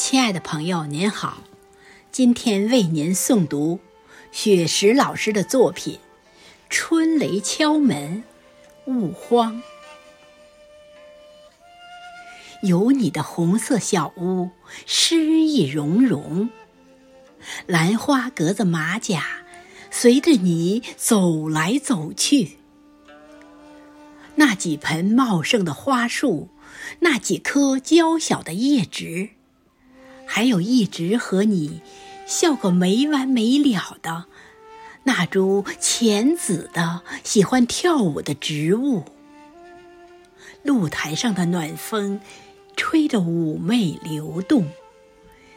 亲爱的朋友，您好，今天为您诵读雪石老师的作品《春雷敲门勿慌》。有你的红色小屋，诗意融融，兰花格子马甲，随着你走来走去。那几盆茂盛的花树，那几棵娇小的叶植。还有一直和你笑个没完没了的那株浅紫的喜欢跳舞的植物。露台上的暖风，吹着妩媚流动。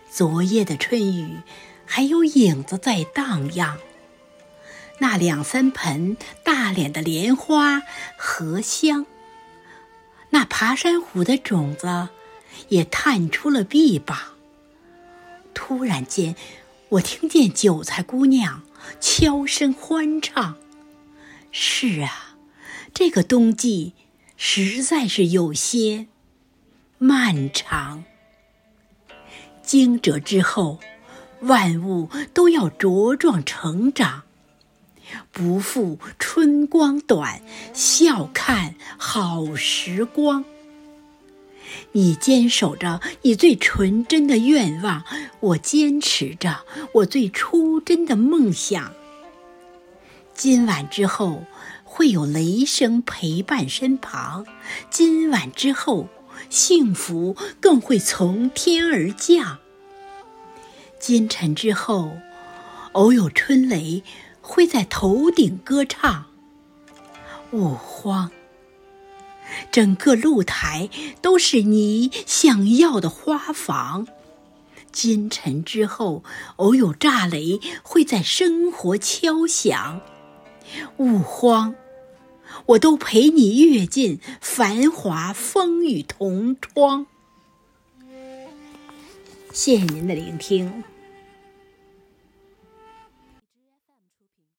昨夜的春雨，还有影子在荡漾。那两三盆大脸的莲花荷香，那爬山虎的种子，也探出了臂膀。突然间，我听见韭菜姑娘悄声欢唱。是啊，这个冬季实在是有些漫长。惊蛰之后，万物都要茁壮成长，不负春光短，笑看好时光。你坚守着你最纯真的愿望，我坚持着我最初真的梦想。今晚之后会有雷声陪伴身旁，今晚之后幸福更会从天而降。今晨之后，偶有春雷会在头顶歌唱，勿慌。整个露台都是你想要的花房。今晨之后，偶有炸雷会在生活敲响。勿慌，我都陪你阅尽繁华风雨同窗。谢谢您的聆听。